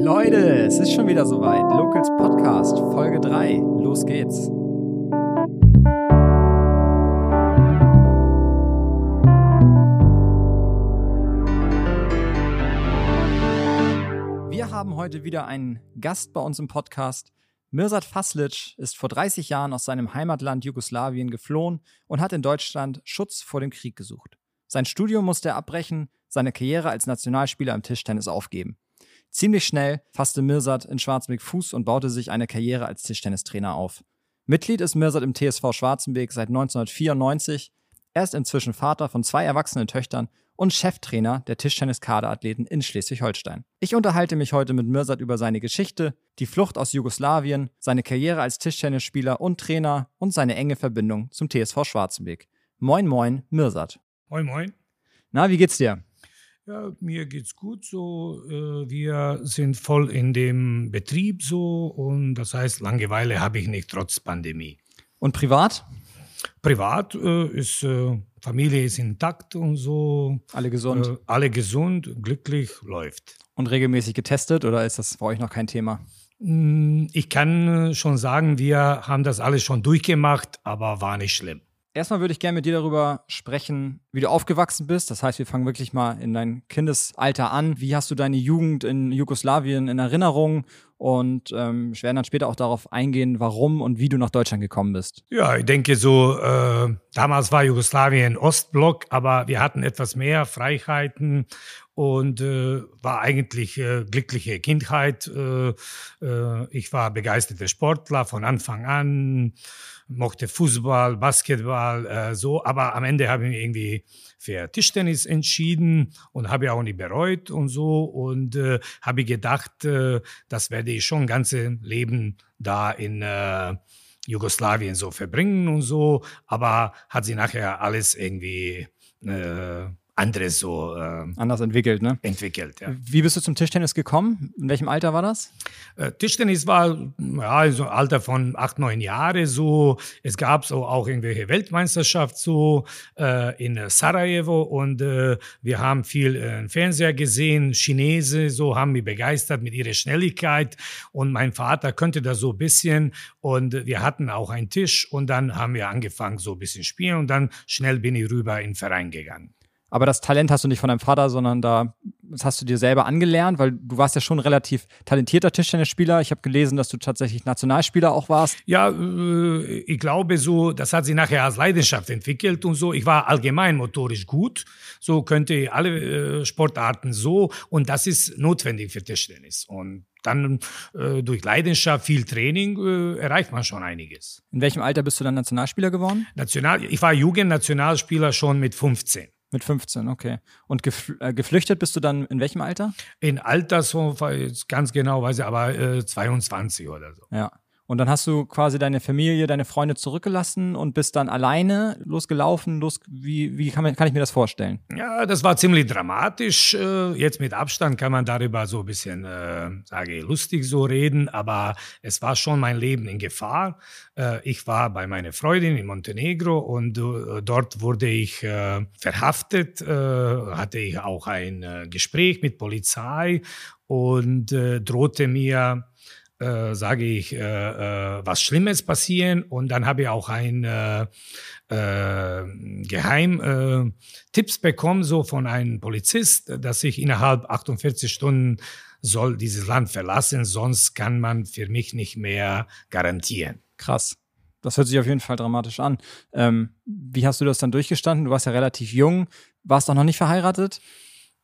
Leute, es ist schon wieder soweit. Locals Podcast, Folge 3. Los geht's. Wir haben heute wieder einen Gast bei uns im Podcast. Mirsad Faslic ist vor 30 Jahren aus seinem Heimatland Jugoslawien geflohen und hat in Deutschland Schutz vor dem Krieg gesucht. Sein Studium musste er abbrechen, seine Karriere als Nationalspieler im Tischtennis aufgeben. Ziemlich schnell fasste Mirsad in Schwarzenberg Fuß und baute sich eine Karriere als Tischtennistrainer auf. Mitglied ist Mirsad im TSV Schwarzenberg seit 1994. Er ist inzwischen Vater von zwei erwachsenen Töchtern und Cheftrainer der Tischtennis-Kaderathleten in Schleswig-Holstein. Ich unterhalte mich heute mit Mirsad über seine Geschichte, die Flucht aus Jugoslawien, seine Karriere als Tischtennisspieler und Trainer und seine enge Verbindung zum TSV Schwarzenberg. Moin, moin, Mirsad. Moin, moin. Na, wie geht's dir? Ja, mir geht's gut so. Äh, wir sind voll in dem Betrieb so und das heißt, Langeweile habe ich nicht trotz Pandemie. Und privat? Privat äh, ist äh, Familie ist intakt und so. Alle gesund. Alle gesund, glücklich, läuft. Und regelmäßig getestet oder ist das bei euch noch kein Thema? Mm, ich kann schon sagen, wir haben das alles schon durchgemacht, aber war nicht schlimm. Erstmal würde ich gerne mit dir darüber sprechen, wie du aufgewachsen bist. Das heißt, wir fangen wirklich mal in dein Kindesalter an. Wie hast du deine Jugend in Jugoslawien in Erinnerung? Und ähm, ich werde dann später auch darauf eingehen, warum und wie du nach Deutschland gekommen bist. Ja, ich denke so, äh, damals war Jugoslawien Ostblock, aber wir hatten etwas mehr Freiheiten und äh, war eigentlich äh, glückliche Kindheit. Äh, äh, ich war begeisterter Sportler von Anfang an, mochte Fußball, Basketball, äh, so, aber am Ende habe ich mich irgendwie für Tischtennis entschieden und habe auch nicht bereut und so und äh, habe gedacht, äh, das werde ich schon ganze Leben da in äh, Jugoslawien so verbringen und so, aber hat sie nachher alles irgendwie äh, anderes so äh, anders entwickelt, ne? Entwickelt, ja. Wie bist du zum Tischtennis gekommen? In welchem Alter war das? Äh, Tischtennis war ja so Alter von acht, neun Jahre so. Es gab so auch irgendwelche Weltmeisterschaft so äh, in Sarajevo und äh, wir haben viel äh, Fernseher gesehen. Chinesen so haben mich begeistert mit ihrer Schnelligkeit und mein Vater könnte da so ein bisschen und wir hatten auch einen Tisch und dann haben wir angefangen so ein bisschen spielen und dann schnell bin ich rüber in den Verein gegangen. Aber das Talent hast du nicht von deinem Vater, sondern da das hast du dir selber angelernt, weil du warst ja schon ein relativ talentierter Tischtennisspieler. Ich habe gelesen, dass du tatsächlich Nationalspieler auch warst. Ja, äh, ich glaube so, das hat sich nachher als Leidenschaft entwickelt und so. Ich war allgemein motorisch gut. So könnte alle äh, Sportarten so und das ist notwendig für Tischtennis. Und dann äh, durch Leidenschaft, viel Training äh, erreicht man schon einiges. In welchem Alter bist du dann Nationalspieler geworden? National, ich war Jugendnationalspieler schon mit 15. Mit 15, okay. Und gefl äh, geflüchtet bist du dann in welchem Alter? In Alter so, ganz genau weiß ich, aber äh, 22 oder so. Ja. Und dann hast du quasi deine Familie, deine Freunde zurückgelassen und bist dann alleine losgelaufen. Los, wie wie kann, kann ich mir das vorstellen? Ja, das war ziemlich dramatisch. Äh, jetzt mit Abstand kann man darüber so ein bisschen, äh, sage ich, lustig so reden, aber es war schon mein Leben in Gefahr. Äh, ich war bei meiner Freundin in Montenegro und äh, dort wurde ich verhaftet, hatte ich auch ein Gespräch mit Polizei und drohte mir äh, sage ich, äh, äh, was Schlimmes passieren und dann habe ich auch ein äh, äh, Geheim äh, Tipps bekommen, so von einem Polizist, dass ich innerhalb 48 Stunden soll dieses Land verlassen, sonst kann man für mich nicht mehr garantieren. Krass. Das hört sich auf jeden Fall dramatisch an. Ähm, wie hast du das dann durchgestanden? Du warst ja relativ jung, warst doch noch nicht verheiratet.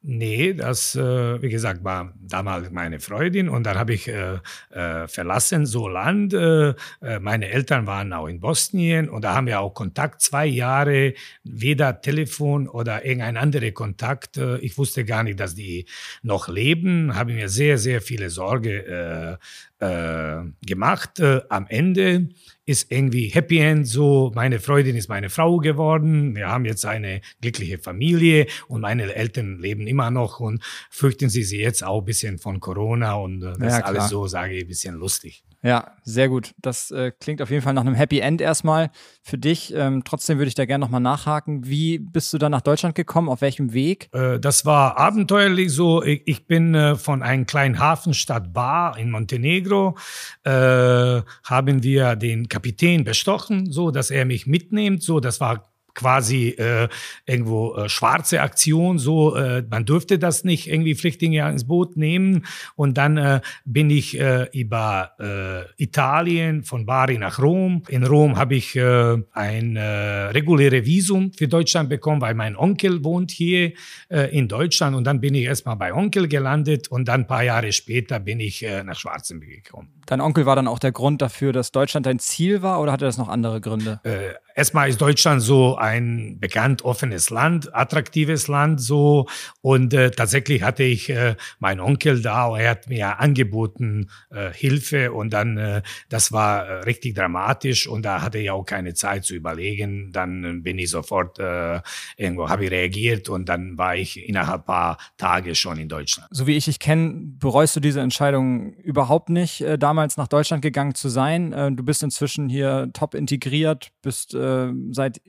Nee, das, äh, wie gesagt, war damals meine Freundin und dann habe ich äh, äh, verlassen so Land. Äh, äh, meine Eltern waren auch in Bosnien und da haben wir auch Kontakt zwei Jahre, weder Telefon oder irgendein anderer Kontakt. Äh, ich wusste gar nicht, dass die noch leben, habe mir sehr, sehr viele Sorge äh, gemacht. Äh, am Ende ist irgendwie Happy End so. Meine Freundin ist meine Frau geworden. Wir haben jetzt eine glückliche Familie und meine Eltern leben immer noch und fürchten sie sich jetzt auch ein bisschen von Corona und äh, das ja, ist alles so, sage ich, ein bisschen lustig. Ja, sehr gut. Das äh, klingt auf jeden Fall nach einem Happy End erstmal für dich. Ähm, trotzdem würde ich da gerne nochmal nachhaken. Wie bist du dann nach Deutschland gekommen? Auf welchem Weg? Äh, das war abenteuerlich so. Ich, ich bin äh, von einer kleinen Hafenstadt Bar in Montenegro, äh, haben wir den Kapitän bestochen, so dass er mich mitnimmt. So, das war quasi äh, irgendwo äh, schwarze Aktion, so äh, man dürfte das nicht irgendwie Flüchtlinge ins Boot nehmen und dann äh, bin ich äh, über äh, Italien von Bari nach Rom. In Rom habe ich äh, ein äh, reguläre Visum für Deutschland bekommen, weil mein Onkel wohnt hier äh, in Deutschland und dann bin ich erstmal bei Onkel gelandet und dann ein paar Jahre später bin ich äh, nach Schwarzenberg gekommen. Dein Onkel war dann auch der Grund dafür, dass Deutschland dein Ziel war oder hatte das noch andere Gründe? Äh, erstmal ist Deutschland so ein bekannt offenes Land, attraktives Land so und äh, tatsächlich hatte ich äh, meinen Onkel da er hat mir angeboten äh, Hilfe und dann äh, das war äh, richtig dramatisch und da hatte ich auch keine Zeit zu überlegen. Dann äh, bin ich sofort äh, irgendwo habe ich reagiert und dann war ich innerhalb paar Tage schon in Deutschland. So wie ich dich kenne, bereust du diese Entscheidung überhaupt nicht äh, damals nach Deutschland gegangen zu sein. Äh, du bist inzwischen hier top integriert, bist äh, seit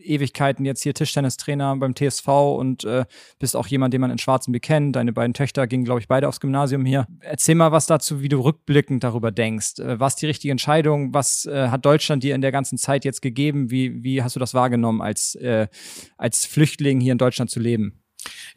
Ewigkeiten jetzt hier Tischtennistrainer beim TSV und äh, bist auch jemand, den man in Schwarzenberg kennt. Deine beiden Töchter gingen, glaube ich, beide aufs Gymnasium hier. Erzähl mal was dazu, wie du rückblickend darüber denkst. Äh, was die richtige Entscheidung? Was äh, hat Deutschland dir in der ganzen Zeit jetzt gegeben? Wie, wie hast du das wahrgenommen, als, äh, als Flüchtling hier in Deutschland zu leben?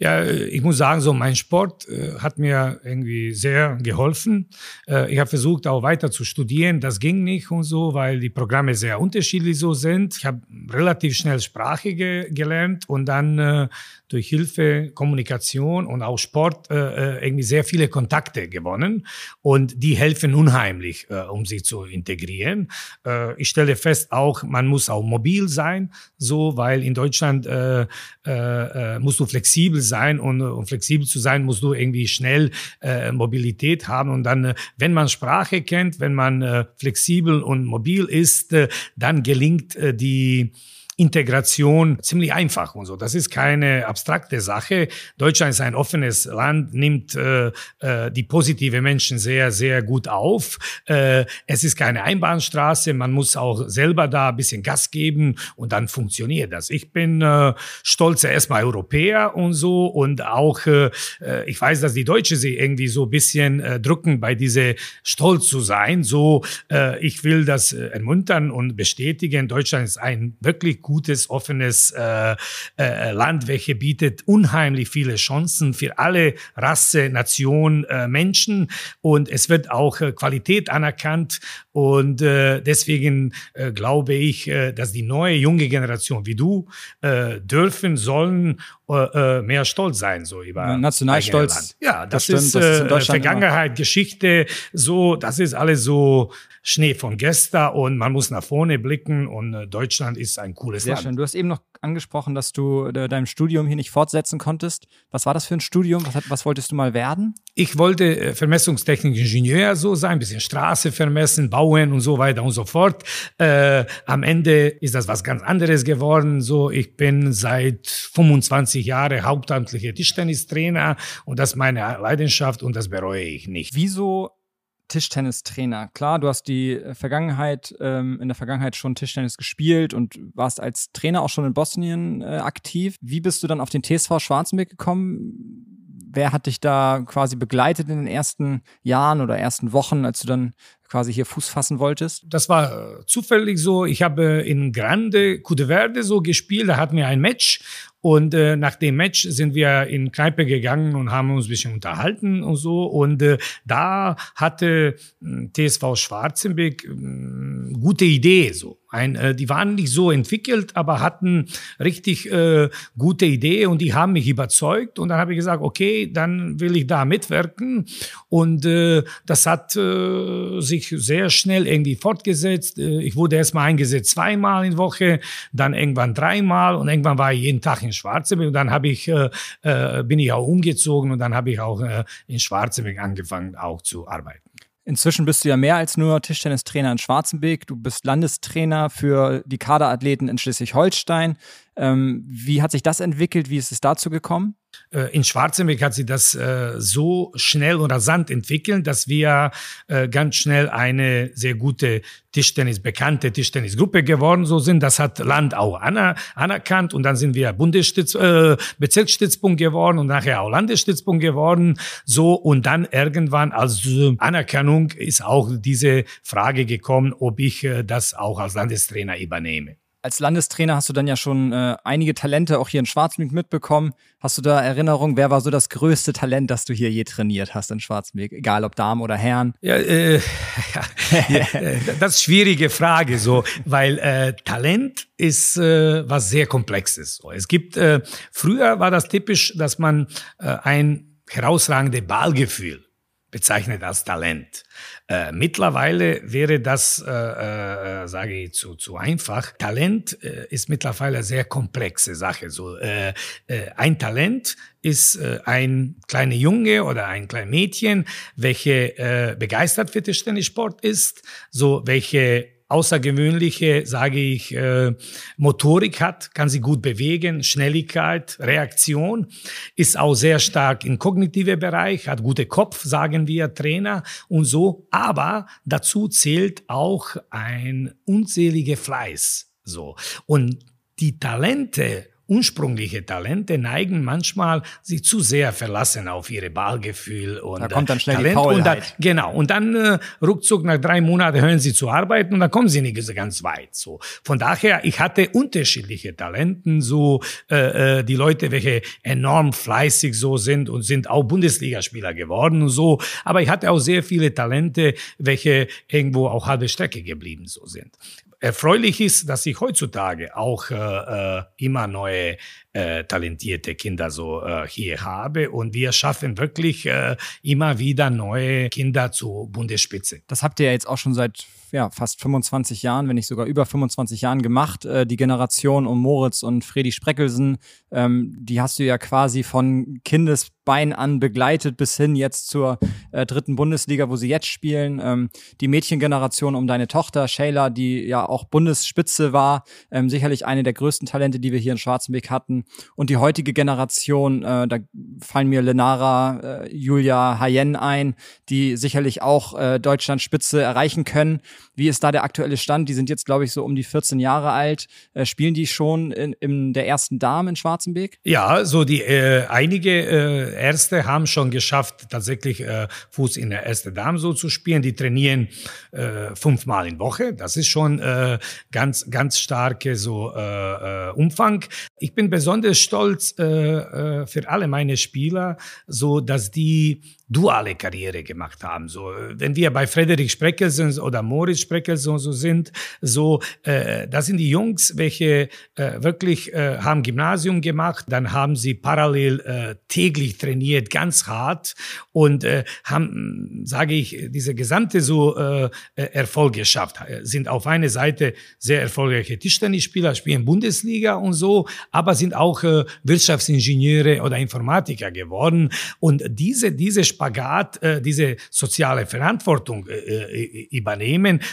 Ja, ich muss sagen, so mein Sport äh, hat mir irgendwie sehr geholfen. Äh, ich habe versucht, auch weiter zu studieren. Das ging nicht und so, weil die Programme sehr unterschiedlich so sind. Ich habe relativ schnell Sprache ge gelernt und dann äh, durch Hilfe, Kommunikation und auch Sport äh, äh, irgendwie sehr viele Kontakte gewonnen und die helfen unheimlich, äh, um sich zu integrieren. Äh, ich stelle fest auch, man muss auch mobil sein, so, weil in Deutschland äh, äh, äh musst du flexibel sein und um flexibel zu sein, musst du irgendwie schnell äh, Mobilität haben. Und dann, äh, wenn man Sprache kennt, wenn man äh, flexibel und mobil ist, äh, dann gelingt äh, die Integration ziemlich einfach und so. Das ist keine abstrakte Sache. Deutschland ist ein offenes Land, nimmt äh, äh, die positive Menschen sehr, sehr gut auf. Äh, es ist keine Einbahnstraße. Man muss auch selber da ein bisschen Gas geben und dann funktioniert das. Ich bin äh, stolzer erstmal Europäer und so und auch, äh, äh ich weiß, dass die Deutschen sich irgendwie so ein bisschen äh, drücken, bei diese stolz zu sein. So, äh, ich will das äh, ermuntern und bestätigen. Deutschland ist ein wirklich gutes, offenes äh, äh, Land, welche bietet unheimlich viele Chancen für alle Rasse, Nation, äh, Menschen und es wird auch äh, Qualität anerkannt und äh, deswegen äh, glaube ich, äh, dass die neue junge Generation wie du äh, dürfen, sollen äh, äh mehr stolz sein so über Nationalstolz. Land. Ja, das, das ist, stimmt, das ist äh, Vergangenheit, immer. Geschichte, so das ist alles so Schnee von gestern und man muss nach vorne blicken und Deutschland ist ein cooles Sehr Land. Schön. Du hast eben noch angesprochen, dass du äh, dein Studium hier nicht fortsetzen konntest. Was war das für ein Studium? Was, was wolltest du mal werden? Ich wollte äh, Vermessungstechnik-Ingenieur so sein, ein bisschen Straße vermessen, bauen und so weiter und so fort. Äh, am Ende ist das was ganz anderes geworden. So, ich bin seit 25 Jahren hauptamtlicher Tischtennistrainer und das ist meine Leidenschaft und das bereue ich nicht. Wieso Tischtennistrainer. Klar, du hast die äh, Vergangenheit, ähm, in der Vergangenheit schon Tischtennis gespielt und warst als Trainer auch schon in Bosnien äh, aktiv. Wie bist du dann auf den TSV Schwarzenberg gekommen? Wer hat dich da quasi begleitet in den ersten Jahren oder ersten Wochen, als du dann quasi hier Fuß fassen wolltest? Das war äh, zufällig so. Ich habe in Grande Cudeverde so gespielt. Da hatten wir ein Match und äh, nach dem Match sind wir in Kneipe gegangen und haben uns ein bisschen unterhalten und so. Und äh, da hatte äh, TSV Schwarzenberg äh, gute Idee so. Ein, äh, die waren nicht so entwickelt, aber hatten richtig äh, gute Idee und die haben mich überzeugt. Und dann habe ich gesagt, okay, dann will ich da mitwirken. Und äh, das hat äh, sich sehr schnell irgendwie fortgesetzt. Äh, ich wurde erstmal eingesetzt zweimal in Woche, dann irgendwann dreimal und irgendwann war ich jeden Tag in Schwarzenberg. Und dann habe ich, äh, äh, bin ich auch umgezogen und dann habe ich auch äh, in Schwarzenberg angefangen auch zu arbeiten. Inzwischen bist du ja mehr als nur Tischtennistrainer in Schwarzenberg. Du bist Landestrainer für die Kaderathleten in Schleswig-Holstein. Ähm, wie hat sich das entwickelt? Wie ist es dazu gekommen? Äh, in Schwarzenberg hat sich das äh, so schnell und rasant entwickelt, dass wir äh, ganz schnell eine sehr gute Tischtennis, bekannte Tischtennisgruppe geworden so sind. Das hat Land auch aner anerkannt und dann sind wir Bundesstütz, äh, Bezirksstützpunkt geworden und nachher auch Landesstützpunkt geworden. So und dann irgendwann als äh, Anerkennung ist auch diese Frage gekommen, ob ich äh, das auch als Landestrainer übernehme. Als Landestrainer hast du dann ja schon äh, einige Talente auch hier in Schwarzmeer mitbekommen. Hast du da Erinnerung, wer war so das größte Talent, das du hier je trainiert hast in Schwarzmeer, egal ob Damen oder Herren? Ja, äh, ja, äh, das ist schwierige Frage, so, weil äh, Talent ist äh, was sehr Komplexes. So. Es gibt, äh, früher war das typisch, dass man äh, ein herausragendes Ballgefühl bezeichnet als Talent. Äh, mittlerweile wäre das, äh, äh, sage ich, zu, zu einfach. Talent äh, ist mittlerweile eine sehr komplexe Sache. So, äh, äh, ein Talent ist ein kleiner Junge oder ein kleines Mädchen, welche begeistert für Tischtennissport ist, so welche außergewöhnliche, sage ich, äh, Motorik hat, kann sie gut bewegen, Schnelligkeit, Reaktion, ist auch sehr stark im kognitiven Bereich, hat gute Kopf, sagen wir Trainer und so. Aber dazu zählt auch ein unzählige Fleiß. So. Und die Talente ursprüngliche Talente neigen manchmal sich zu sehr verlassen auf ihre Ballgefühl und da kommt dann schnell Talent die Faulheit. und dann, genau und dann äh, ruckzuck nach drei Monaten hören sie zu arbeiten und dann kommen sie nicht so ganz weit so. Von daher ich hatte unterschiedliche Talenten so äh, äh, die Leute welche enorm fleißig so sind und sind auch Bundesligaspieler geworden und so. Aber ich hatte auch sehr viele Talente welche irgendwo auch halbe Strecke geblieben so sind erfreulich ist, dass ich heutzutage auch äh, äh, immer neue äh, talentierte Kinder so äh, hier habe und wir schaffen wirklich äh, immer wieder neue Kinder zur Bundesspitze. Das habt ihr ja jetzt auch schon seit ja, fast 25 Jahren, wenn nicht sogar über 25 Jahren gemacht. Äh, die Generation um Moritz und Fredi Spreckelsen, ähm, die hast du ja quasi von Kindesbein an begleitet bis hin jetzt zur äh, dritten Bundesliga, wo sie jetzt spielen. Ähm, die Mädchengeneration um deine Tochter Shayla, die ja auch Bundesspitze war, ähm, sicherlich eine der größten Talente, die wir hier in Schwarzenbeck hatten. Und die heutige Generation, äh, da fallen mir Lenara, äh, Julia Hayen ein, die sicherlich auch äh, Deutschland Spitze erreichen können. Wie ist da der aktuelle Stand? Die sind jetzt, glaube ich, so um die 14 Jahre alt. Äh, spielen die schon in, in der ersten Dame in Schwarzenbeek? Ja, so die äh, einige äh, Erste haben schon geschafft, tatsächlich äh, Fuß in der ersten Dame so zu spielen. Die trainieren äh, fünfmal in Woche. Das ist schon äh, ganz, ganz starke so äh, äh, Umfang. Ich bin besonders stolz äh, äh, für alle meine Spieler, so dass die duale Karriere gemacht haben. So, wenn wir bei Frederik Spreckelsen oder Moritz Spreckelsen so sind, so, äh, das sind die Jungs, welche äh, wirklich äh, haben Gymnasium gemacht, dann haben sie parallel äh, täglich trainiert, ganz hart. Und äh, haben, sage ich, diese gesamte so äh, Erfolg geschafft, sind auf einer Seite sehr erfolgreiche Tischtennisspieler, spielen Bundesliga und so, aber sind auch äh, Wirtschaftsingenieure oder Informatiker geworden. Und diese diese Spagat, äh, diese soziale Verantwortung äh, äh,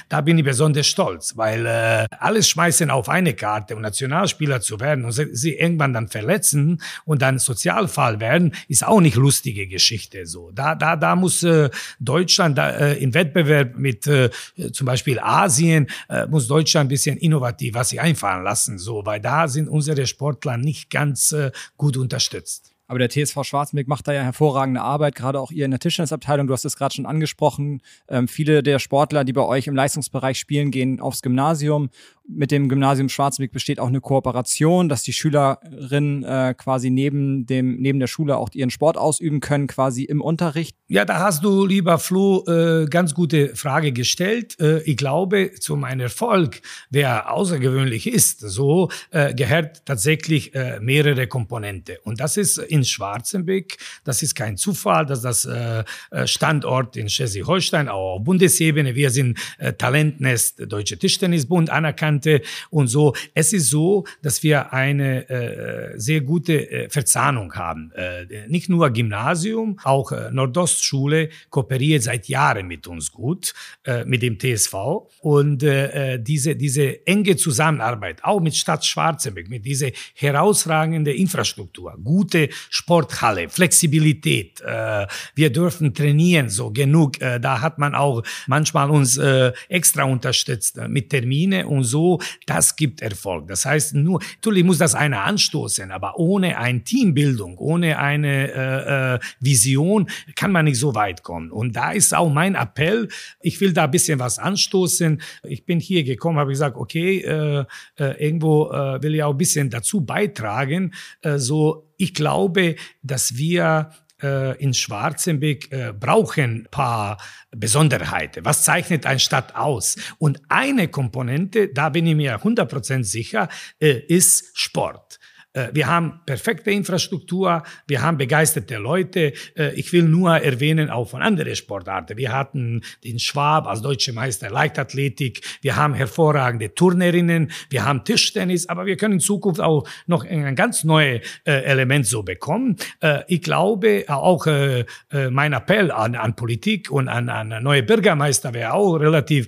da bin ich besonders stolz, weil äh, alles schmeißen auf eine Karte und Nationalspieler zu werden und sie, sie irgendwann dann verletzen und dann Sozialfall werden, ist auch nicht lustige Geschichte. So, da da da muss äh, Deutschland da, äh, im Wettbewerb mit äh, zum Beispiel Asien äh, muss Deutschland ein bisschen innovativ was sich einfallen lassen, so, weil da sind unsere Sportler nicht ganz äh, gut unterstützt. Aber der TSV Schwarzmeck macht da ja hervorragende Arbeit, gerade auch ihr in der Tischtennisabteilung. Du hast es gerade schon angesprochen. Ähm, viele der Sportler, die bei euch im Leistungsbereich spielen, gehen aufs Gymnasium mit dem Gymnasium Schwarzweg besteht auch eine Kooperation, dass die Schülerinnen äh, quasi neben dem neben der Schule auch ihren Sport ausüben können, quasi im Unterricht. Ja, da hast du, lieber Flo, äh, ganz gute Frage gestellt. Äh, ich glaube, zu meinem Erfolg, der außergewöhnlich ist, so äh, gehört tatsächlich äh, mehrere Komponente. Und das ist in Schwarzenbeck, das ist kein Zufall, dass das äh, äh Standort in Schleswig-Holstein, auch auf Bundesebene, wir sind äh, Talentnest Deutsche Tischtennisbund anerkannt Variante und so. Es ist so, dass wir eine äh, sehr gute äh, Verzahnung haben. Äh, nicht nur Gymnasium, auch äh, Nordostschule kooperiert seit Jahren mit uns gut, äh, mit dem TSV. Und äh, äh, diese, diese enge Zusammenarbeit, auch mit Stadt Schwarzenberg, mit dieser herausragende Infrastruktur, gute Sporthalle, Flexibilität. Äh, wir dürfen trainieren, so genug. Äh, da hat man auch manchmal uns äh, extra unterstützt äh, mit Termine und so. Das gibt Erfolg. Das heißt, nur, natürlich muss das einer anstoßen, aber ohne eine Teambildung, ohne eine äh, äh, Vision kann man nicht so weit kommen. Und da ist auch mein Appell. Ich will da ein bisschen was anstoßen. Ich bin hier gekommen, habe gesagt, okay, äh, äh, irgendwo äh, will ich auch ein bisschen dazu beitragen. Äh, so, ich glaube, dass wir äh, in Schwarzenberg äh, brauchen paar Besonderheiten. Was zeichnet eine Stadt aus? Und eine Komponente, da bin ich mir 100% sicher, äh, ist Sport. Äh, wir haben perfekte Infrastruktur, wir haben begeisterte Leute. Äh, ich will nur erwähnen, auch von anderen Sportarten. Wir hatten den Schwab als deutsche Meister Leichtathletik, wir haben hervorragende Turnerinnen, wir haben Tischtennis, aber wir können in Zukunft auch noch ein ganz neues äh, Element so bekommen. Ich glaube, auch mein Appell an, an Politik und an, an neue Bürgermeister, wer auch relativ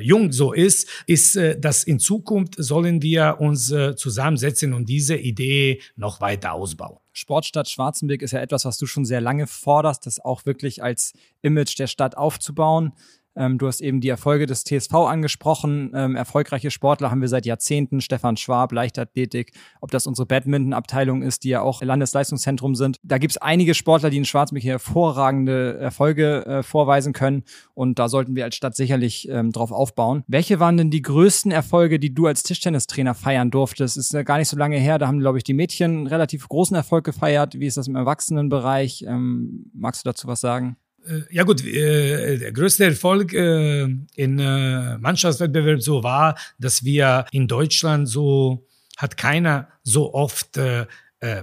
jung so ist, ist, dass in Zukunft sollen wir uns zusammensetzen und diese Idee Idee noch weiter ausbauen. Sportstadt Schwarzenberg ist ja etwas, was du schon sehr lange forderst, das auch wirklich als Image der Stadt aufzubauen. Ähm, du hast eben die Erfolge des TSV angesprochen. Ähm, erfolgreiche Sportler haben wir seit Jahrzehnten. Stefan Schwab, Leichtathletik, ob das unsere Badminton-Abteilung ist, die ja auch Landesleistungszentrum sind. Da gibt es einige Sportler, die in Schwarzmeer hervorragende Erfolge äh, vorweisen können. Und da sollten wir als Stadt sicherlich ähm, drauf aufbauen. Welche waren denn die größten Erfolge, die du als Tischtennistrainer feiern durftest? Ist ja gar nicht so lange her. Da haben, glaube ich, die Mädchen relativ großen Erfolg gefeiert. Wie ist das im Erwachsenenbereich? Ähm, magst du dazu was sagen? Äh, ja gut, äh, der größte Erfolg äh, in Mannschaftswettbewerb so war, dass wir in Deutschland so hat keiner so oft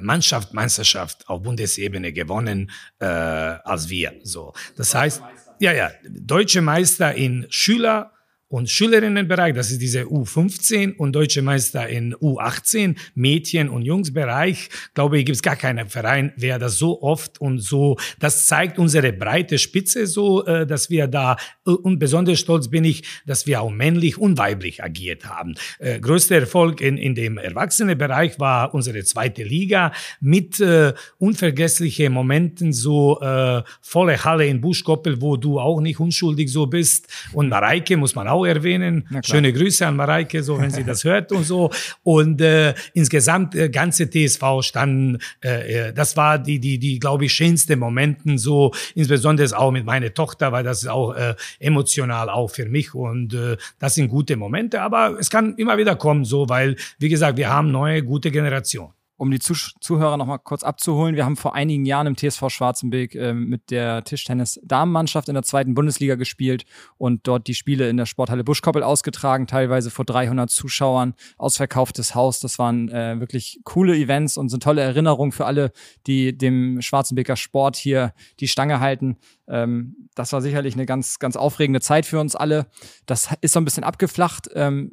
Mannschaftsmeisterschaft auf Bundesebene gewonnen äh, als wir. So, das heißt, ja ja, deutsche Meister in Schüler und Schülerinnenbereich, das ist diese U15 und Deutsche Meister in U18, Mädchen- und Jungsbereich, glaube ich, gibt es gar keinen Verein, wer das so oft und so, das zeigt unsere breite Spitze so, äh, dass wir da, äh, und besonders stolz bin ich, dass wir auch männlich und weiblich agiert haben. Äh, größter Erfolg in, in dem Erwachsenenbereich war unsere zweite Liga mit äh, unvergesslichen Momenten, so äh, volle Halle in Buschkoppel, wo du auch nicht unschuldig so bist und Mareike muss man auch erwähnen. Schöne Grüße an Mareike, so wenn sie das hört und so. Und äh, insgesamt äh, ganze TSV standen, äh, äh, das war die, die, die, glaube ich, schönste Momenten so, insbesondere auch mit meiner Tochter, weil das ist auch äh, emotional auch für mich. Und äh, das sind gute Momente, aber es kann immer wieder kommen so, weil, wie gesagt, wir haben neue, gute Generation um die Zuh Zuhörer noch mal kurz abzuholen, wir haben vor einigen Jahren im TSV Schwarzenberg äh, mit der Tischtennis-Damenmannschaft in der zweiten Bundesliga gespielt und dort die Spiele in der Sporthalle Buschkoppel ausgetragen, teilweise vor 300 Zuschauern, ausverkauftes Haus. Das waren äh, wirklich coole Events und sind tolle Erinnerungen für alle, die dem Schwarzenberger Sport hier die Stange halten. Ähm, das war sicherlich eine ganz, ganz aufregende Zeit für uns alle. Das ist so ein bisschen abgeflacht. Ähm,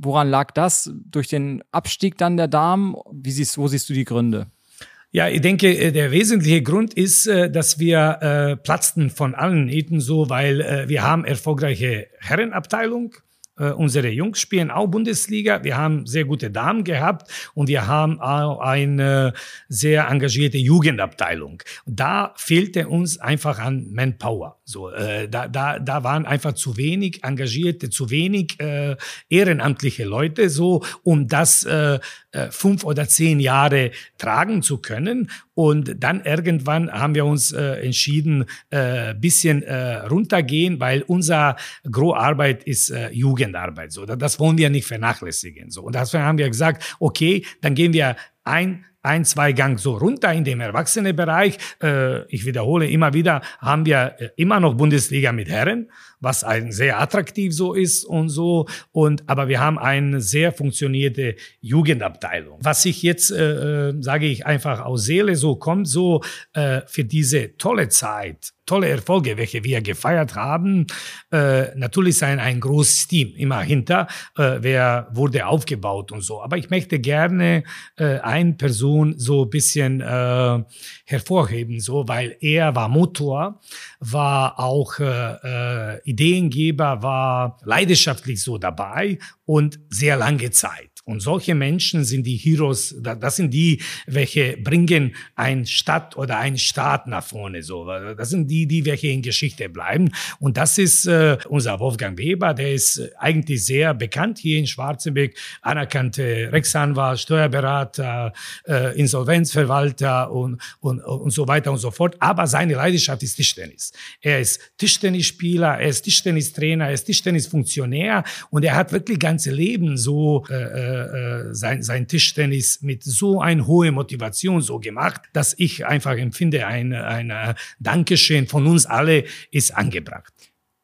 woran lag das? Durch den Abstieg dann der Damen? Wie siehst, wo siehst du die Gründe? Ja, ich denke, äh, der wesentliche Grund ist, äh, dass wir äh, platzten von allen Nähten so, weil äh, wir haben erfolgreiche Herrenabteilung, äh, unsere Jungs spielen auch Bundesliga. Wir haben sehr gute Damen gehabt und wir haben auch eine sehr engagierte Jugendabteilung. Da fehlte uns einfach an Manpower. So, äh, da, da, da waren einfach zu wenig engagierte, zu wenig äh, ehrenamtliche Leute, so um das äh, äh, fünf oder zehn Jahre tragen zu können. Und dann irgendwann haben wir uns äh, entschieden, äh, bisschen äh, runtergehen, weil unser Großarbeit ist äh, Jugendarbeit. So, das wollen wir nicht vernachlässigen. So, und deswegen haben wir gesagt, okay, dann gehen wir ein ein, zwei Gang so runter in dem Erwachsenenbereich. Äh, ich wiederhole immer wieder, haben wir äh, immer noch Bundesliga mit Herren, was ein sehr attraktiv so ist und so. Und aber wir haben eine sehr funktionierte Jugendabteilung. Was ich jetzt äh, äh, sage ich einfach aus Seele so kommt, so äh, für diese tolle Zeit tolle Erfolge, welche wir gefeiert haben. Äh, natürlich sein ein großes Team immer hinter, äh, wer wurde aufgebaut und so. Aber ich möchte gerne äh, eine Person so ein bisschen äh, hervorheben, so, weil er war Motor, war auch äh, äh, Ideengeber, war leidenschaftlich so dabei und sehr lange Zeit. Und solche Menschen sind die Heroes, das sind die, welche bringen ein Stadt oder ein Staat nach vorne. So, das sind die, die welche in Geschichte bleiben. Und das ist äh, unser Wolfgang Weber, der ist eigentlich sehr bekannt hier in Schwarzenberg, anerkannte Rechtsanwalt, Steuerberater, äh, Insolvenzverwalter und, und, und so weiter und so fort. Aber seine Leidenschaft ist Tischtennis. Er ist Tischtennisspieler, er ist Tischtennistrainer, er ist Tischtennisfunktionär und er hat wirklich ganze Leben so äh, äh äh, sein, sein Tischtennis mit so ein hohe Motivation so gemacht, dass ich einfach empfinde, ein, ein Dankeschön von uns alle ist angebracht.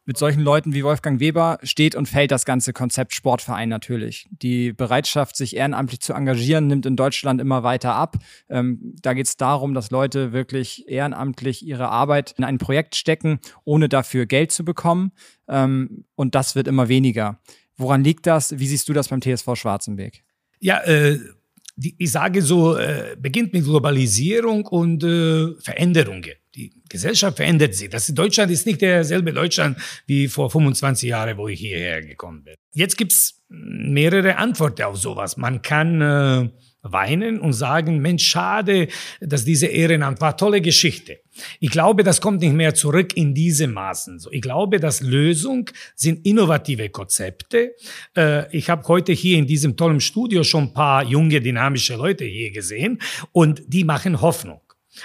Mit solchen Leuten wie Wolfgang Weber steht und fällt das ganze Konzept Sportverein natürlich. Die Bereitschaft, sich ehrenamtlich zu engagieren, nimmt in Deutschland immer weiter ab. Ähm, da geht es darum, dass Leute wirklich ehrenamtlich ihre Arbeit in ein Projekt stecken, ohne dafür Geld zu bekommen. Ähm, und das wird immer weniger. Woran liegt das? Wie siehst du das beim TSV Schwarzenberg? Ja, äh, die, ich sage so, äh, beginnt mit Globalisierung und äh, Veränderungen. Die Gesellschaft verändert sich. Das Deutschland ist nicht derselbe Deutschland wie vor 25 Jahren, wo ich hierher gekommen bin. Jetzt gibt's mehrere Antworten auf sowas. Man kann äh, weinen und sagen, Mensch, schade, dass diese Ehrenamt war, tolle Geschichte. Ich glaube, das kommt nicht mehr zurück in diese Maßen. Ich glaube, dass Lösung sind innovative Konzepte. Äh, ich habe heute hier in diesem tollen Studio schon ein paar junge, dynamische Leute hier gesehen und die machen Hoffnung.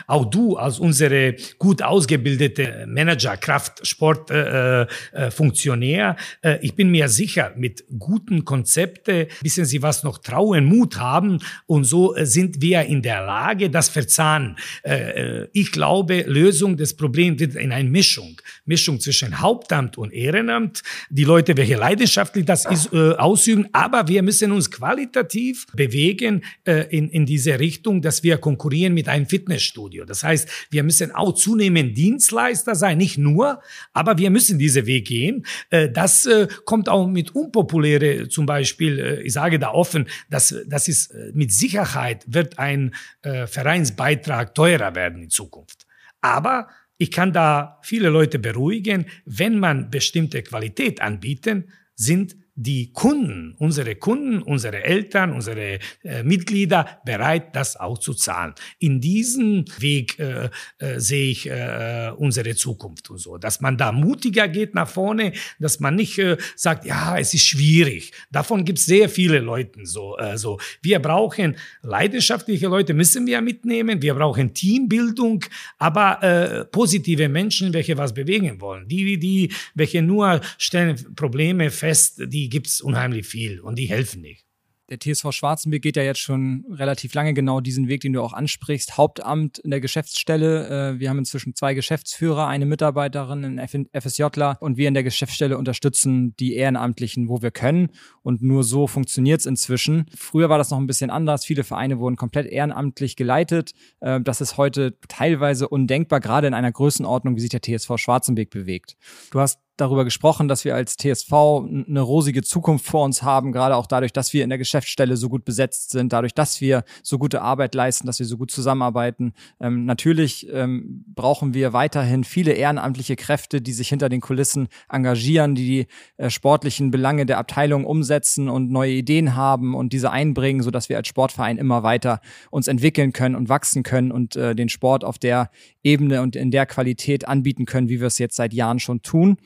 Auch du als unsere gut ausgebildete Manager, Kraft, Sport, äh, äh, Funktionär, äh, ich bin mir sicher, mit guten Konzepten wissen Sie was noch trauen, Mut haben und so äh, sind wir in der Lage, das verzahnen. Äh, äh, ich glaube, Lösung des Problems wird in einer Mischung, Mischung zwischen Hauptamt und Ehrenamt. Die Leute, welche leidenschaftlich das ist, äh, ausüben, aber wir müssen uns qualitativ bewegen äh, in, in diese Richtung, dass wir konkurrieren mit einem Fitnessstudio. Fitnessstudio. Das heißt, wir müssen auch zunehmend Dienstleister sein, nicht nur, aber wir müssen diese Weg gehen. Äh, das äh, kommt auch mit unpopuläre, zum Beispiel, äh, ich sage da offen, dass das ist mit Sicherheit wird ein Vereinsbeitrag teurer werden in Zukunft. Aber ich kann da viele Leute beruhigen, wenn man bestimmte Qualität anbieten, sind die Kunden, unsere Kunden, unsere Eltern, unsere äh, Mitglieder bereit, das auch zu zahlen. In diesem Weg äh, äh, sehe ich äh, unsere Zukunft und so, dass man da mutiger geht nach vorne, dass man nicht äh, sagt, ja, es ist schwierig. Davon gibt es sehr viele Leute so. Äh, so. Wir brauchen leidenschaftliche Leute, müssen wir mitnehmen. Wir brauchen Teambildung, aber positive Menschen, welche was bewegen wollen. Die, die, welche nur stellen Probleme fest, die die gibt es unheimlich viel und die helfen nicht. Der TSV Schwarzenberg geht ja jetzt schon relativ lange genau diesen Weg, den du auch ansprichst. Hauptamt in der Geschäftsstelle. Äh, wir haben inzwischen zwei Geschäftsführer, eine Mitarbeiterin, einen FSJler und wir in der Geschäftsstelle unterstützen die Ehrenamtlichen, wo wir können. Und nur so funktioniert es inzwischen. Früher war das noch ein bisschen anders. Viele Vereine wurden komplett ehrenamtlich geleitet. Äh, das ist heute teilweise undenkbar, gerade in einer Größenordnung, wie sich der TSV Schwarzenberg bewegt. Du hast darüber gesprochen, dass wir als TSV eine rosige Zukunft vor uns haben, gerade auch dadurch, dass wir in der Geschäftsstelle so gut besetzt sind, dadurch, dass wir so gute Arbeit leisten, dass wir so gut zusammenarbeiten. Ähm, natürlich ähm, brauchen wir weiterhin viele ehrenamtliche Kräfte, die sich hinter den Kulissen engagieren, die die äh, sportlichen Belange der Abteilung umsetzen und neue Ideen haben und diese einbringen, so dass wir als Sportverein immer weiter uns entwickeln können und wachsen können und äh, den Sport auf der Ebene und in der Qualität anbieten können, wie wir es jetzt seit Jahren schon tun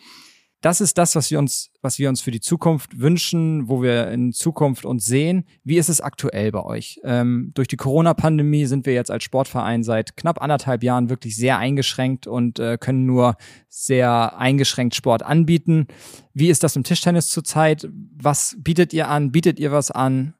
das ist das, was wir uns, was wir uns für die Zukunft wünschen, wo wir in Zukunft uns sehen. Wie ist es aktuell bei euch? Ähm, durch die Corona-Pandemie sind wir jetzt als Sportverein seit knapp anderthalb Jahren wirklich sehr eingeschränkt und äh, können nur sehr eingeschränkt Sport anbieten. Wie ist das im Tischtennis zurzeit? Was bietet ihr an? Bietet ihr was an?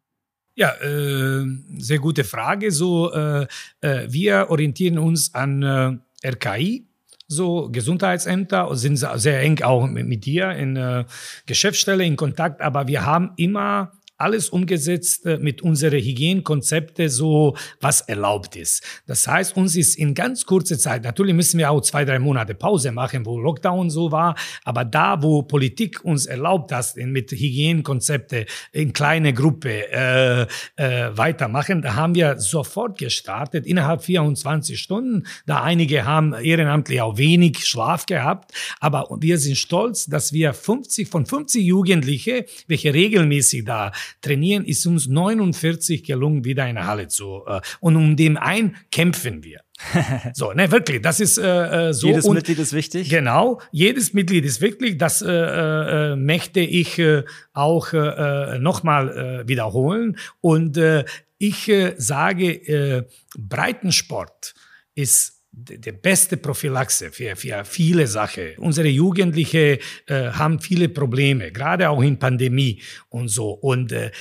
Ja, äh, sehr gute Frage. So, äh, äh, wir orientieren uns an äh, RKI, so Gesundheitsämter und sind sehr eng auch mit, mit dir in äh, Geschäftsstelle in Kontakt, aber wir haben immer alles umgesetzt äh, mit unseren Hygienekonzepte so, was erlaubt ist. Das heißt, uns ist in ganz kurzer Zeit, natürlich müssen wir auch zwei, drei Monate Pause machen, wo Lockdown so war, aber da, wo Politik uns erlaubt hat, mit Hygienekonzepte in kleine Gruppe äh, äh, weitermachen, da haben wir sofort gestartet, innerhalb 24 Stunden. Da einige haben ehrenamtlich auch wenig Schlaf gehabt, aber wir sind stolz, dass wir 50 von 50 Jugendliche, welche regelmäßig da trainieren, ist uns 49 gelungen, wieder in der Halle zu. Äh, und um dem ein kämpfen wir. so, ne, wirklich, das ist äh, äh so. Jedes und, Mitglied ist wichtig. Genau, jedes Mitglied ist wichtig. Das äh, äh, möchte ich äh, auch äh, äh nochmal äh, wiederholen. Und äh, ich äh, sage, äh, Breitensport ist die beste Prophylaxe für, für viele Sachen. Unsere Jugendliche äh, haben viele Probleme, gerade auch in Pandemie und so. Und äh,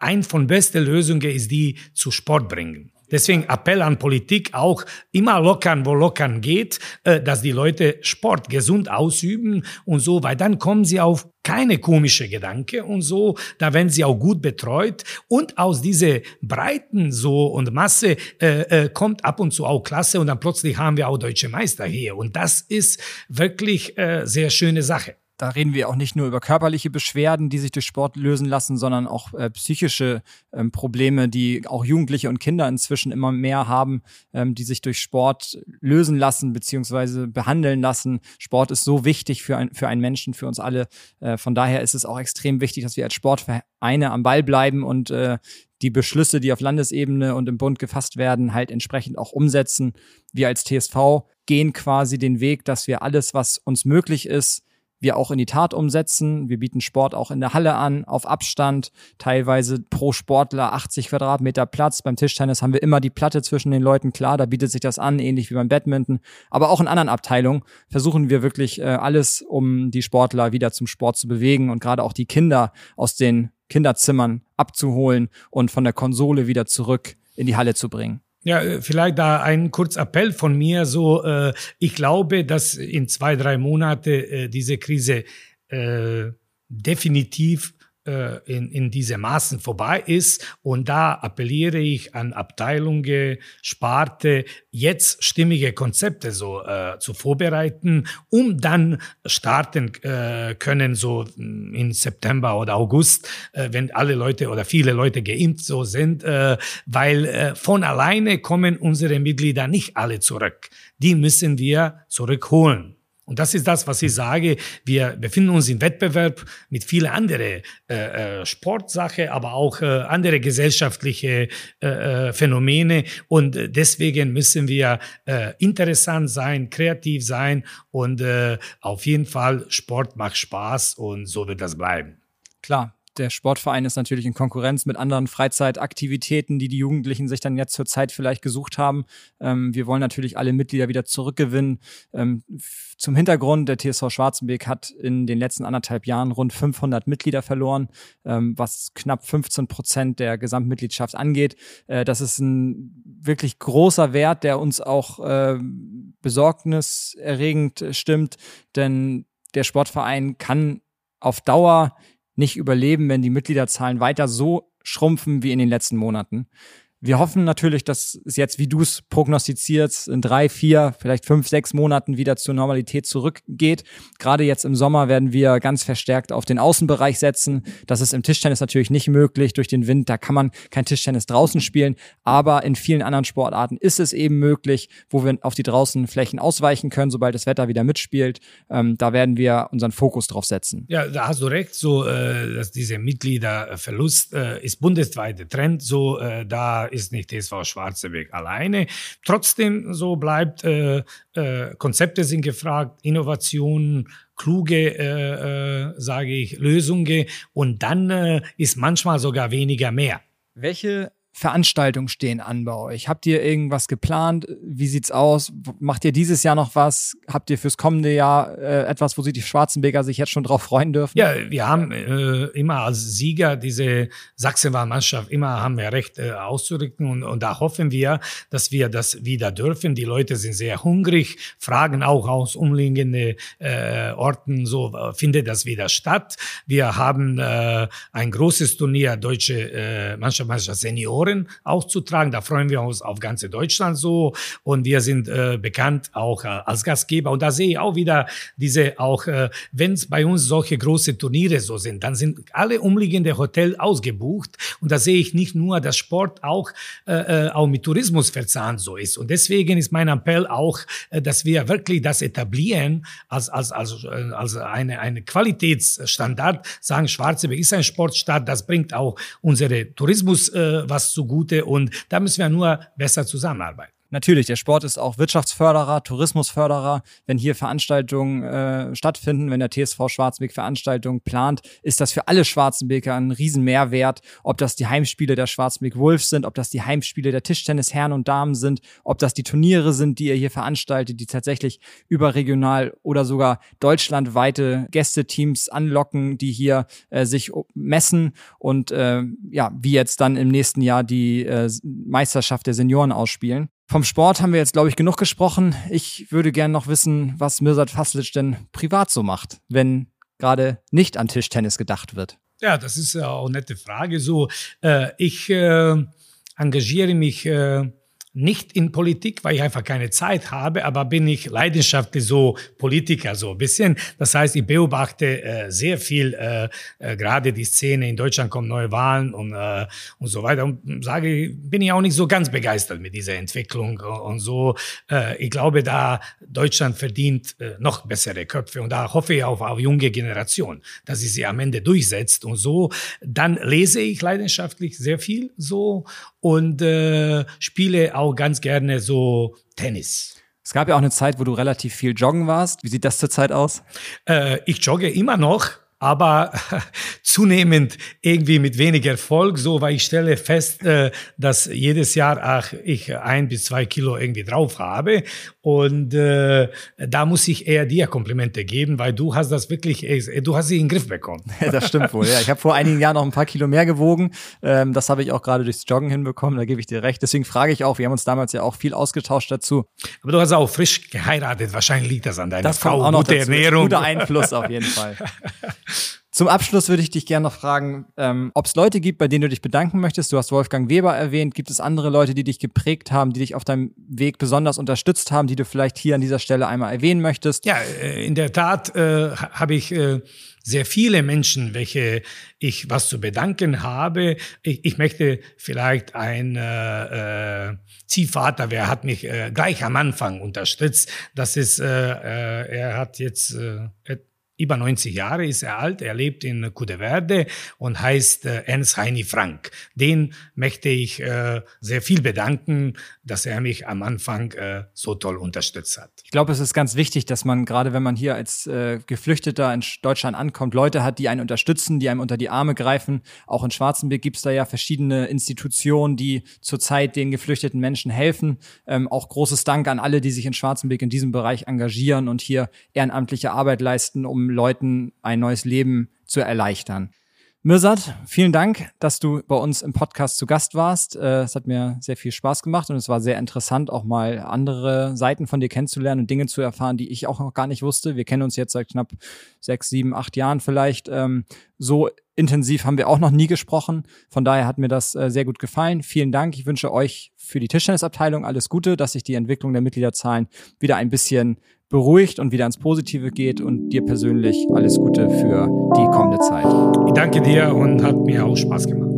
ein von besten Lösungen ist die zu Sport bringen. Deswegen Appell an Politik auch immer lockern, wo lockern geht, äh, dass die Leute Sport gesund ausüben und so, weil dann kommen sie auf keine komische Gedanke und so, da werden sie auch gut betreut. Und aus dieser Breiten so und Masse äh, äh, kommt ab und zu auch Klasse und dann plötzlich haben wir auch deutsche Meister hier. Und das ist wirklich äh, sehr schöne Sache da reden wir auch nicht nur über körperliche Beschwerden, die sich durch Sport lösen lassen, sondern auch äh, psychische ähm, Probleme, die auch Jugendliche und Kinder inzwischen immer mehr haben, ähm, die sich durch Sport lösen lassen beziehungsweise behandeln lassen. Sport ist so wichtig für, ein, für einen Menschen, für uns alle. Äh, von daher ist es auch extrem wichtig, dass wir als Sportvereine am Ball bleiben und äh, die Beschlüsse, die auf Landesebene und im Bund gefasst werden, halt entsprechend auch umsetzen. Wir als TSV gehen quasi den Weg, dass wir alles, was uns möglich ist, wir auch in die Tat umsetzen. Wir bieten Sport auch in der Halle an, auf Abstand, teilweise pro Sportler 80 Quadratmeter Platz. Beim Tischtennis haben wir immer die Platte zwischen den Leuten, klar, da bietet sich das an, ähnlich wie beim Badminton. Aber auch in anderen Abteilungen versuchen wir wirklich äh, alles, um die Sportler wieder zum Sport zu bewegen und gerade auch die Kinder aus den Kinderzimmern abzuholen und von der Konsole wieder zurück in die Halle zu bringen. Ja, äh, vielleicht da ein kurz Appell von mir. So, äh, ich glaube, dass in zwei, drei Monate äh, diese Krise äh, definitiv äh, in, in diese Maßen vorbei ist. Und da appelliere ich an Abteilungen, Sparte, jetzt stimmige Konzepte so äh, zu vorbereiten, um dann starten äh, können, so mm, in September oder August, äh, wenn alle Leute oder viele Leute geimpft so sind, äh, weil äh, von alleine kommen unsere Mitglieder nicht alle zurück. Die müssen wir zurückholen. Und das ist das, was ich sage. Wir befinden uns im Wettbewerb mit vielen anderen äh, äh, Sportsache, aber auch äh, andere gesellschaftliche äh, äh, Phänomene. Und deswegen müssen wir äh, interessant sein, kreativ sein und äh, auf jeden Fall Sport macht Spaß und so wird das bleiben. Klar, der Sportverein ist natürlich in Konkurrenz mit anderen Freizeitaktivitäten, die die Jugendlichen sich dann jetzt zur Zeit vielleicht gesucht haben. Ähm, wir wollen natürlich alle Mitglieder wieder zurückgewinnen. Ähm, zum Hintergrund, der TSV Schwarzenbeek hat in den letzten anderthalb Jahren rund 500 Mitglieder verloren, ähm, was knapp 15 Prozent der Gesamtmitgliedschaft angeht. Äh, das ist ein wirklich großer Wert, der uns auch äh, besorgniserregend stimmt, denn der Sportverein kann auf Dauer nicht überleben, wenn die Mitgliederzahlen weiter so schrumpfen wie in den letzten Monaten. Wir hoffen natürlich, dass es jetzt, wie du es prognostizierst, in drei, vier, vielleicht fünf, sechs Monaten wieder zur Normalität zurückgeht. Gerade jetzt im Sommer werden wir ganz verstärkt auf den Außenbereich setzen. Das ist im Tischtennis natürlich nicht möglich durch den Wind. Da kann man kein Tischtennis draußen spielen. Aber in vielen anderen Sportarten ist es eben möglich, wo wir auf die draußen Flächen ausweichen können, sobald das Wetter wieder mitspielt. Ähm, da werden wir unseren Fokus drauf setzen. Ja, da hast du recht. So, äh, dass dieser Mitgliederverlust äh, ist bundesweiter Trend. So, äh, da ist nicht TSV Schwarzenberg alleine. Trotzdem so bleibt, äh, äh, Konzepte sind gefragt, Innovationen, kluge, äh, äh, sage ich, Lösungen und dann äh, ist manchmal sogar weniger mehr. Welche Veranstaltungen stehen an bei euch? Habt ihr irgendwas geplant? Wie sieht's aus? Macht ihr dieses Jahr noch was? Habt ihr fürs kommende Jahr äh, etwas, wo sich die Schwarzenbeker sich jetzt schon drauf freuen dürfen? Ja, wir haben äh, immer als Sieger diese Sachsenwahlmannschaft immer haben wir recht äh, auszurücken und, und da hoffen wir, dass wir das wieder dürfen. Die Leute sind sehr hungrig, fragen auch aus umliegenden äh, Orten so findet das wieder statt. Wir haben äh, ein großes Turnier deutsche äh, Mannschaft, Mannschaft Senioren Sponsoren auszutragen. Da freuen wir uns auf ganze Deutschland so. Und wir sind äh, bekannt auch äh, als Gastgeber. Und da sehe ich auch wieder diese auch, äh, wenn es bei uns solche große Turniere so sind, dann sind alle umliegende Hotels ausgebucht. Und da sehe ich nicht nur, dass Sport auch, äh, äh, auch mit Tourismus verzahnt so ist. Und deswegen ist mein Appell auch, äh, dass wir wirklich das etablieren als, als, als, äh, als eine, eine Qualitätsstandard, sagen, Schwarzenberg ist ein Sportstadt, das bringt auch unsere Tourismus äh, was zugute und da müssen wir nur besser zusammenarbeiten. Natürlich, der Sport ist auch Wirtschaftsförderer, Tourismusförderer. Wenn hier Veranstaltungen äh, stattfinden, wenn der TSV Schwarzenbeck Veranstaltungen plant, ist das für alle Schwarzenbeker ein Riesenmehrwert. Ob das die Heimspiele der Schwarzenbeck Wolves sind, ob das die Heimspiele der Tischtennis Herren und Damen sind, ob das die Turniere sind, die ihr hier veranstaltet, die tatsächlich überregional oder sogar deutschlandweite Gästeteams anlocken, die hier äh, sich messen und äh, ja, wie jetzt dann im nächsten Jahr die äh, Meisterschaft der Senioren ausspielen. Vom Sport haben wir jetzt, glaube ich, genug gesprochen. Ich würde gerne noch wissen, was Mirsad Faslic denn privat so macht, wenn gerade nicht an Tischtennis gedacht wird. Ja, das ist auch eine nette Frage. So, äh, ich äh, engagiere mich äh, nicht in Politik, weil ich einfach keine Zeit habe, aber bin ich leidenschaftlich so Politiker so ein bisschen. Das heißt, ich beobachte äh, sehr viel, äh, äh, gerade die Szene in Deutschland kommen neue Wahlen und äh, und so weiter und sage, bin ich auch nicht so ganz begeistert mit dieser Entwicklung und so. Äh, ich glaube, da Deutschland verdient äh, noch bessere Köpfe und da hoffe ich auf auf junge Generation, dass sie sie am Ende durchsetzt und so. Dann lese ich leidenschaftlich sehr viel so und äh, spiele auch ganz gerne so Tennis. Es gab ja auch eine Zeit, wo du relativ viel joggen warst. Wie sieht das zurzeit aus? Äh, ich jogge immer noch aber zunehmend irgendwie mit weniger Erfolg, so, weil ich stelle fest, äh, dass jedes Jahr ach, ich ein bis zwei Kilo irgendwie drauf habe und äh, da muss ich eher dir Komplimente geben, weil du hast das wirklich, äh, du hast sie in den Griff bekommen. das stimmt wohl, ja. Ich habe vor einigen Jahren noch ein paar Kilo mehr gewogen, ähm, das habe ich auch gerade durchs Joggen hinbekommen, da gebe ich dir recht. Deswegen frage ich auch, wir haben uns damals ja auch viel ausgetauscht dazu. Aber du hast auch frisch geheiratet, wahrscheinlich liegt das an deiner das Frau, auch noch gute dazu. Ernährung. Guter Einfluss auf jeden Fall. Zum Abschluss würde ich dich gerne noch fragen, ähm, ob es Leute gibt, bei denen du dich bedanken möchtest. Du hast Wolfgang Weber erwähnt. Gibt es andere Leute, die dich geprägt haben, die dich auf deinem Weg besonders unterstützt haben, die du vielleicht hier an dieser Stelle einmal erwähnen möchtest? Ja, äh, in der Tat äh, habe ich äh, sehr viele Menschen, welche ich was zu bedanken habe. Ich, ich möchte vielleicht ein äh, äh, Ziehvater, wer hat mich äh, gleich am Anfang unterstützt. Das ist, äh, äh, er hat jetzt äh, über 90 Jahre ist er alt, er lebt in Cudeverde und heißt äh, Ernst Heini Frank. Den möchte ich äh, sehr viel bedanken, dass er mich am Anfang äh, so toll unterstützt hat. Ich glaube, es ist ganz wichtig, dass man gerade, wenn man hier als äh, Geflüchteter in Deutschland ankommt, Leute hat, die einen unterstützen, die einem unter die Arme greifen. Auch in Schwarzenberg gibt es da ja verschiedene Institutionen, die zurzeit den geflüchteten Menschen helfen. Ähm, auch großes Dank an alle, die sich in Schwarzenberg in diesem Bereich engagieren und hier ehrenamtliche Arbeit leisten, um Leuten ein neues Leben zu erleichtern. Mirsad, vielen Dank, dass du bei uns im Podcast zu Gast warst. Äh, es hat mir sehr viel Spaß gemacht und es war sehr interessant, auch mal andere Seiten von dir kennenzulernen und Dinge zu erfahren, die ich auch noch gar nicht wusste. Wir kennen uns jetzt seit knapp sechs, sieben, acht Jahren vielleicht. Ähm, so intensiv haben wir auch noch nie gesprochen. Von daher hat mir das äh, sehr gut gefallen. Vielen Dank. Ich wünsche euch für die Tischtennisabteilung alles Gute, dass sich die Entwicklung der Mitgliederzahlen wieder ein bisschen beruhigt und wieder ins Positive geht und dir persönlich alles Gute für die kommende Zeit. Ich danke dir und hat mir auch Spaß gemacht.